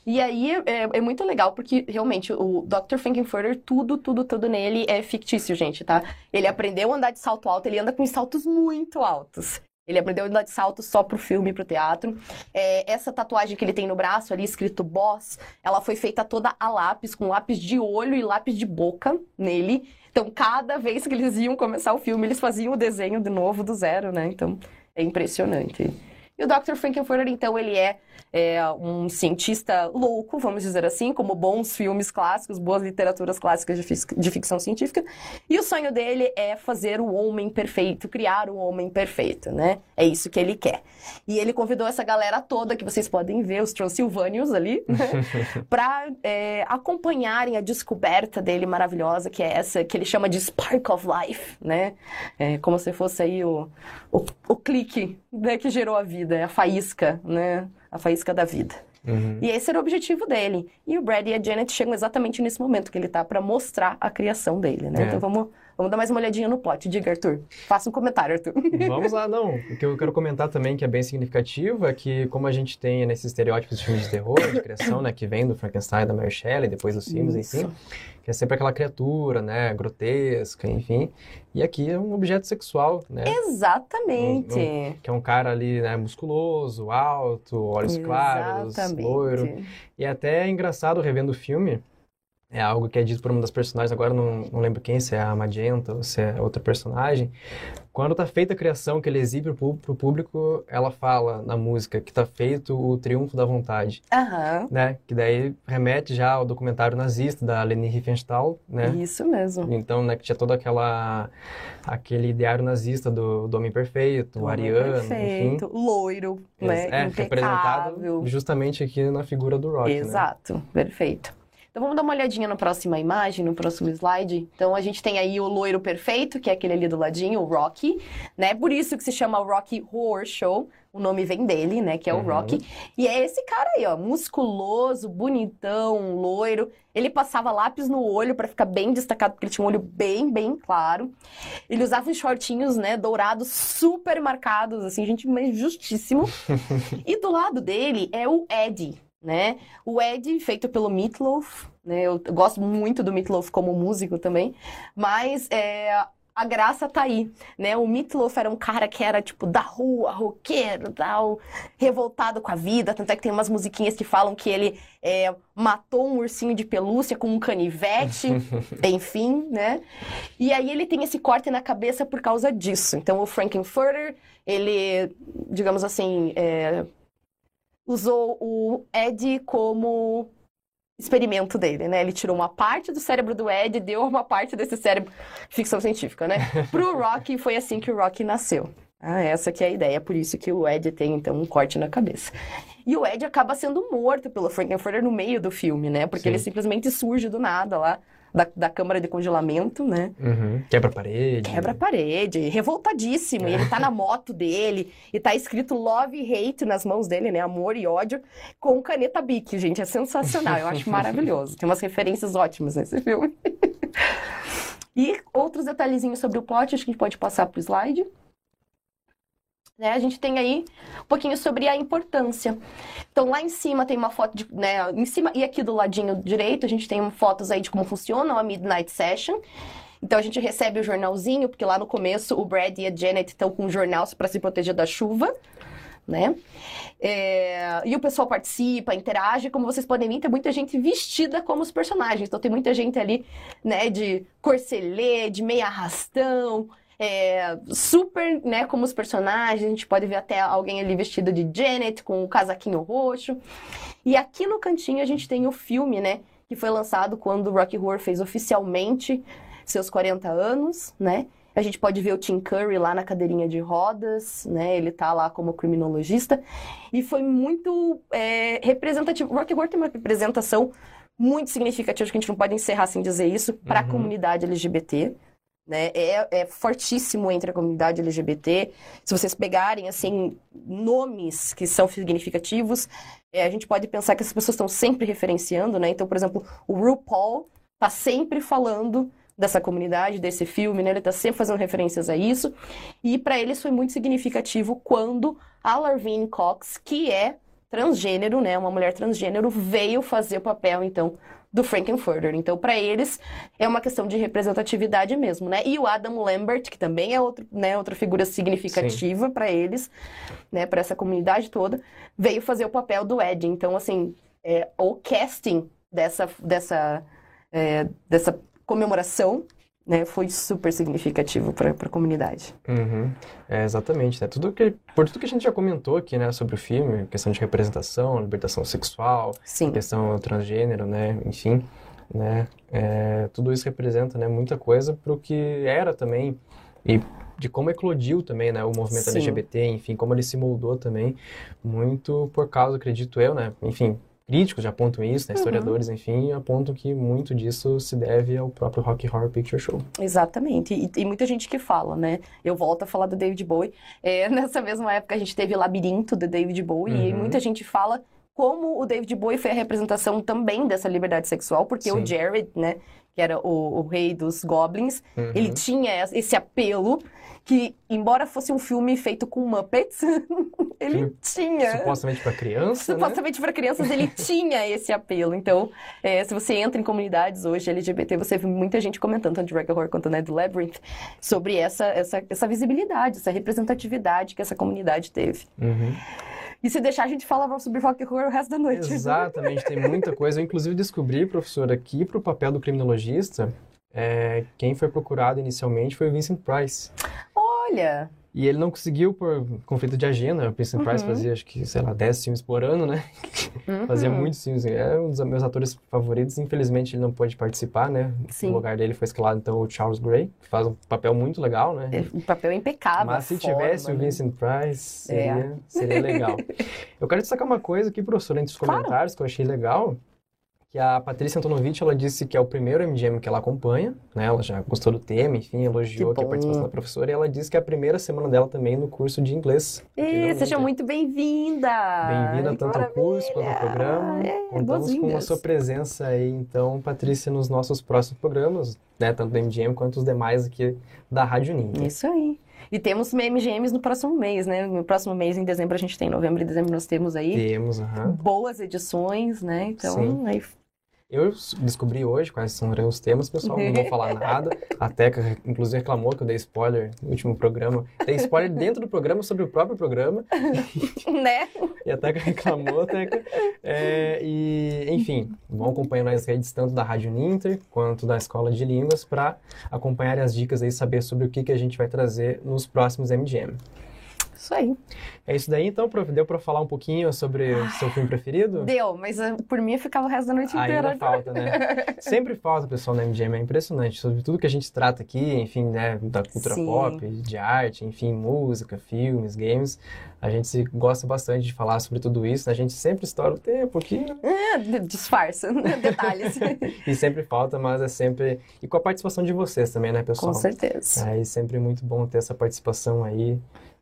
E aí, é, é muito legal, porque realmente o Dr. Frankenfurter, tudo, tudo, tudo nele é fictício, gente, tá? Ele aprendeu a andar de salto alto, ele anda com saltos muito altos. Ele aprendeu a andar de salto só pro filme pro teatro. É, essa tatuagem que ele tem no braço ali, escrito Boss, ela foi feita toda a lápis, com lápis de olho e lápis de boca nele. Então, cada vez que eles iam começar o filme, eles faziam o desenho de novo do zero, né? Então, é impressionante. E o Dr. Frankenfurter, então, ele é, é, um cientista louco, vamos dizer assim, como bons filmes clássicos, boas literaturas clássicas de, fic de ficção científica. E o sonho dele é fazer o homem perfeito, criar o homem perfeito, né? É isso que ele quer. E ele convidou essa galera toda, que vocês podem ver, os Transilvânios ali, né? para é, acompanharem a descoberta dele maravilhosa, que é essa que ele chama de Spark of Life, né? É, como se fosse aí o, o, o clique né, que gerou a vida, é a faísca, né? A faísca da vida. Uhum. E esse era o objetivo dele. E o Brad e a Janet chegam exatamente nesse momento que ele tá para mostrar a criação dele, né? É. Então vamos, vamos dar mais uma olhadinha no plot. Diga, Arthur. Faça um comentário, Arthur. Vamos lá, não. O que eu quero comentar também, que é bem significativo, é que como a gente tem nesses estereótipos de filmes de terror, de criação, né, que vem do Frankenstein, da Mary Shelley, depois dos filmes, enfim, que é sempre aquela criatura, né, grotesca, enfim. E aqui é um objeto sexual, né, Exatamente. que é um cara ali, né, musculoso, alto, olhos claros, Exatamente. loiro. E é até engraçado revendo o filme, é algo que é dito por uma das personagens, agora não, não lembro quem, se é a Magenta ou se é outra personagem. Quando tá feita a criação que ele exibe pro, pro público, ela fala na música que tá feito o triunfo da vontade, Aham. né? Que daí remete já ao documentário nazista da Leni Riefenstahl, né? Isso mesmo. Então, né, que tinha todo aquela, aquele ideário nazista do, do homem perfeito, o O ariano, enfim. Perfeito. Loiro, né? É, representado Impecável. justamente aqui na figura do Rock, né? Exato, perfeito. Então vamos dar uma olhadinha na próxima imagem, no próximo slide. Então a gente tem aí o loiro perfeito, que é aquele ali do ladinho, o Rocky, né? Por isso que se chama Rocky Horror Show. O nome vem dele, né? Que é o Uhum. Rocky. E é esse cara aí, ó, musculoso, bonitão, loiro. Ele passava lápis no olho pra ficar bem destacado, porque ele tinha um olho bem, bem claro. Ele usava uns shortinhos, né, dourados, super marcados, assim, gente, mas justíssimo. e do lado dele é o Eddie, né? O Ed, feito pelo Meatloaf, né? Eu gosto muito do Meatloaf como músico também, mas é, a graça tá aí, né? O Meatloaf era um cara que era, tipo, da rua, roqueiro, tal, revoltado com a vida, tanto é que tem umas musiquinhas que falam que ele é, matou um ursinho de pelúcia com um canivete, enfim, né? E aí ele tem esse corte na cabeça por causa disso. Então o Frankenfurter, ele, digamos assim, é, usou o Ed como experimento dele, né? Ele tirou uma parte do cérebro do Ed e deu uma parte desse cérebro ficção científica, né? Pro Rocky, foi assim que o Rocky nasceu. Ah, essa que é a ideia, por isso que o Ed tem, então, um corte na cabeça. E o Ed acaba sendo morto pelo Frankenfurter no meio do filme, né? Porque Sim. ele simplesmente surge do nada lá, da, da câmara de congelamento, né? Uhum. Quebra a parede. Quebra a parede, revoltadíssimo. E ele tá na moto dele, e tá escrito love e hate nas mãos dele, né? Amor e ódio, com caneta Bic, gente. É sensacional, eu acho maravilhoso. Tem umas referências ótimas nesse filme. e outros detalhezinhos sobre o plot, acho que a gente pode passar pro slide. Né, a gente tem aí um pouquinho sobre a importância. Então, lá em cima tem uma foto de, né, em cima e aqui do ladinho direito, a gente tem fotos aí de como funciona a Midnight Session. Então a gente recebe o jornalzinho, porque lá no começo o Brad e a Janet estão com um jornal para se proteger da chuva, né? É, E o pessoal participa, interage. Como vocês podem ver, tem muita gente vestida como os personagens. Então tem muita gente ali, né, de corcelê, de meia arrastão, é, super, né, como os personagens. A gente pode ver até alguém ali vestido de Janet com um casaquinho roxo. E aqui no cantinho a gente tem o filme, né, que foi lançado quando o Rocky Horror fez oficialmente seus 40 anos, né? A gente pode ver o Tim Curry lá na cadeirinha de rodas, né? Ele tá lá como criminologista. E foi muito é, representativo. O Rocky Horror tem uma representação muito significativa, acho que a gente não pode encerrar sem dizer isso, para a Uhum. comunidade LGBT. Né? É, é fortíssimo entre a comunidade LGBT. Se vocês pegarem, assim, nomes que são significativos, é, a gente pode pensar que essas pessoas estão sempre referenciando, né? Então, por exemplo, o RuPaul tá sempre falando dessa comunidade, desse filme, né? Ele tá sempre fazendo referências a isso. E para eles foi muito significativo quando a Larvine Cox, que é transgênero, né, uma mulher transgênero, veio fazer o papel então do Frankenfurter. Então, para eles é uma questão de representatividade mesmo, né? E o Adam Lambert, que também é outro, né, outra figura significativa para eles, né, para essa comunidade toda, veio fazer o papel do Ed. Então, assim, é, o casting dessa dessa é, dessa comemoração né, foi super significativo para a comunidade. Uhum. É, exatamente, né? Tudo que, por tudo que a gente já comentou aqui, né, sobre o filme, questão de representação, libertação sexual, Sim. questão transgênero, né, enfim, né, é, tudo isso representa, né, muita coisa para o que era também e de como eclodiu também, né, o movimento Sim. LGBT, enfim, como ele se moldou também, muito por causa, acredito eu, né, enfim, críticos já apontam isso, né, Uhum. historiadores, enfim, apontam que muito disso se deve ao próprio Rock Horror Picture Show. Exatamente. E tem muita gente que fala, né? Eu volto a falar do David Bowie. É, nessa mesma época a gente teve Labirinto do David Bowie e Uhum. muita gente fala como o David Bowie foi a representação também dessa liberdade sexual, porque Sim. o Jared, né, que era o, o rei dos goblins, Uhum. ele tinha esse apelo que, embora fosse um filme feito com Muppets, ele Filme tinha. Supostamente para criança, né? Supostamente para crianças ele tinha esse apelo. Então, é, se você entra em comunidades hoje LGBT, você vê muita gente comentando, tanto de Horror quanto né, do Labyrinth, sobre essa, essa, essa visibilidade, essa representatividade que essa comunidade teve. Uhum. E se deixar, a gente fala sobre rock horror o resto da noite. Exatamente, tem muita coisa. Eu, inclusive, descobri, professor, aqui para o papel do criminologista, é, quem foi procurado inicialmente foi o Vincent Price. Olha, E ele não conseguiu por conflito de agenda. O Vincent Price Uhum. fazia, acho que, sei lá, 10 filmes por ano, né? uhum. Fazia muitos filmes. É um dos meus atores favoritos. Infelizmente, ele não pôde participar, né? Sim. No lugar dele foi escalado, então, o Charles Gray, que faz um papel muito legal, né? O papel é impecável. Mas se forma, tivesse o né? Vincent Price, É. seria, seria legal. Eu quero destacar uma coisa aqui, professor, entre os Claro. comentários que eu achei legal, que a Patrícia Antonovich, ela disse que é o primeiro MGM que ela acompanha, né? Ela já gostou do tema, enfim, elogiou Que a participação da professora, e ela disse que é a primeira semana dela também no curso de inglês. no seja muito bem-vinda! Bem-vinda tanto ao curso quanto ao programa. É, Contamos com a sua presença aí, então, Patrícia, nos nossos próximos programas, né? Tanto do MGM quanto os demais aqui da Rádio Ninja. Isso aí. E temos MGMs no próximo mês, né? No próximo mês, em dezembro, a gente tem. Novembro e dezembro nós temos aí Temos, aham. boas edições, né? Então, Sim. aí Eu descobri hoje quais são os temas, pessoal. Não vou falar nada. A Teca, inclusive, reclamou que eu dei spoiler no último programa. Dei spoiler dentro do programa sobre o próprio programa. né? E a Teca reclamou, Teca. É, e, enfim, vão acompanhando as redes tanto da Rádio Ninter quanto da Escola de Línguas para acompanhar as dicas e saber sobre o que, que a gente vai trazer nos próximos MGM. Isso aí. É isso daí, então, prof. Deu para falar um pouquinho sobre o seu filme preferido? Deu, mas eh, por mim eu ficava o resto da noite inteira. Ainda falta, né? Sempre falta, pessoal, na MGM. É impressionante. Sobre tudo que a gente trata aqui, enfim, né? Da cultura Sim. pop, de arte, enfim, música, filmes, games. A gente gosta bastante de falar sobre tudo isso. né? A gente sempre estoura o tempo aqui É, disfarça, detalhes. e sempre falta, mas é sempre... E com a participação de vocês também, né, pessoal? Com certeza. Aí sempre muito bom ter essa participação aí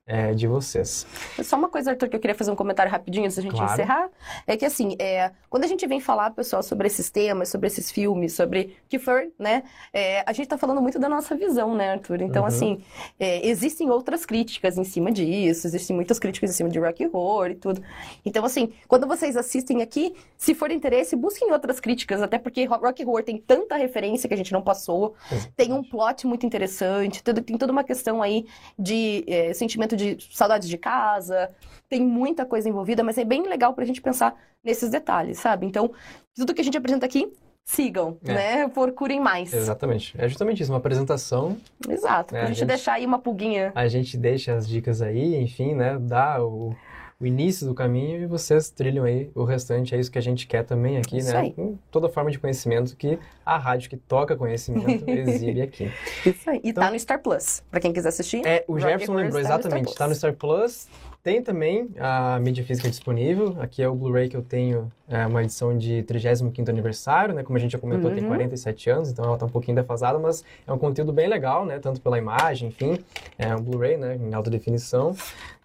é, de vocês. Só uma coisa, Arthur, que eu queria fazer um comentário rapidinho antes da gente Claro. encerrar. É que, assim, é, quando a gente vem falar, pessoal, sobre esses temas, sobre esses filmes, sobre que for, né? é, a gente tá falando muito da nossa visão, né, Arthur? Então, Uhum. assim, é, existem outras críticas em cima disso, existem muitas críticas em cima de Rock Horror e tudo. Então, assim, quando vocês assistem aqui, se for interesse, busquem outras críticas, até porque Ro- Rock Horror tem tanta referência que a gente não passou, tem um plot muito interessante, tem toda uma questão aí de é, sentimento de saudades de casa, tem muita coisa envolvida, mas é bem legal pra gente pensar nesses detalhes, sabe? Então, tudo que a gente apresenta aqui, sigam, É. né? Procurem mais. Exatamente. É justamente isso, uma apresentação Exato. É, pra a gente, gente- deixar aí uma pulguinha. A gente deixa as dicas aí, enfim, né? Dá o, o início do caminho e vocês trilham aí o restante. É isso que a gente quer também aqui, Isso né? aí. Com toda forma de conhecimento que a rádio que toca conhecimento exibe aqui. Isso aí. E Então- tá no Star Plus, pra quem quiser assistir. É, o Jefferson lembrou está no Star exatamente, Plus. está no Star Plus. Tem também a mídia física disponível. Aqui é o Blu-ray que eu tenho, é uma edição de 35º aniversário, né? Como a gente já comentou, tem Uhum. 47 anos, então ela tá um pouquinho defasada, mas é um conteúdo bem legal, né? Tanto pela imagem, enfim. É um Blu-ray, né? Em alta definição.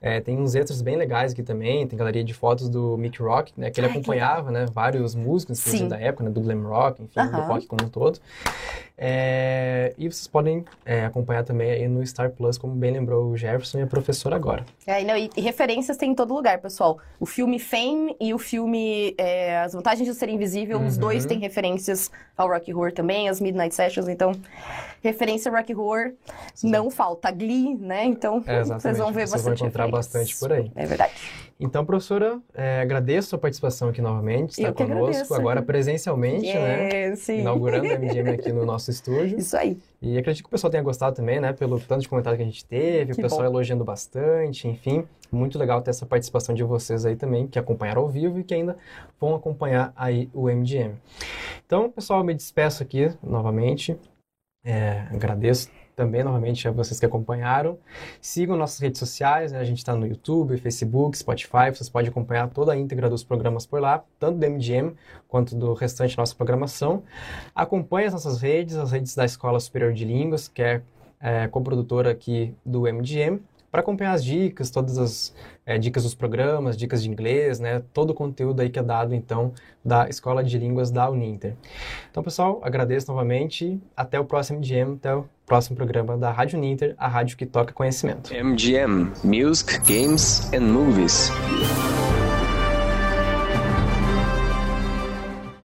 É, tem uns extras bem legais aqui também. Tem galeria de fotos do Mick Rock, né? Que ele Ai, que acompanhava, né? Vários músicos, da época, né? Do glam rock, enfim, do Aham. rock como um todo. É, e vocês podem é, acompanhar também aí no Star Plus, como bem lembrou o Jefferson e a professora agora. É, e não, e, e referências tem em todo lugar, pessoal. O filme Fame e o filme é, As Vantagens de Ser Invisível, os Uhum. dois têm referências ao Rocky Horror também, as Midnight Sessions, então referência Rock Horror não falta. Glee, né? Então, É, vocês vão ver Vocês bastante vão encontrar referências. bastante por aí. É verdade. Então, professora, é, agradeço a participação aqui novamente, estar conosco, agradeço. agora presencialmente, né? É, sim. Inaugurando a MGM aqui no nosso estúdio. Isso aí. E acredito que o pessoal tenha gostado também, né? Pelo tanto de comentário que a gente teve, Que o pessoal bom. elogiando bastante, enfim. Muito legal ter essa participação de vocês aí também, que acompanharam ao vivo e que ainda vão acompanhar aí o MGM. Então, pessoal, me despeço aqui novamente. É, agradeço também novamente a vocês que acompanharam. Sigam nossas redes sociais, né? a gente está no YouTube, Facebook, Spotify, vocês podem acompanhar toda a íntegra dos programas por lá, tanto do MGM quanto do restante da nossa programação. Acompanhe as nossas redes, as redes da Escola Superior de Línguas, que é, é coprodutora aqui do MGM, para acompanhar as dicas, todas as é, dicas dos programas, dicas de inglês, né? Todo o conteúdo aí que é dado, então, da Escola de Línguas da Uninter. Então, pessoal, agradeço novamente. Até o próximo MGM, até o próximo programa da Rádio Uninter, a rádio que toca conhecimento. MGM Music, Games and Movies.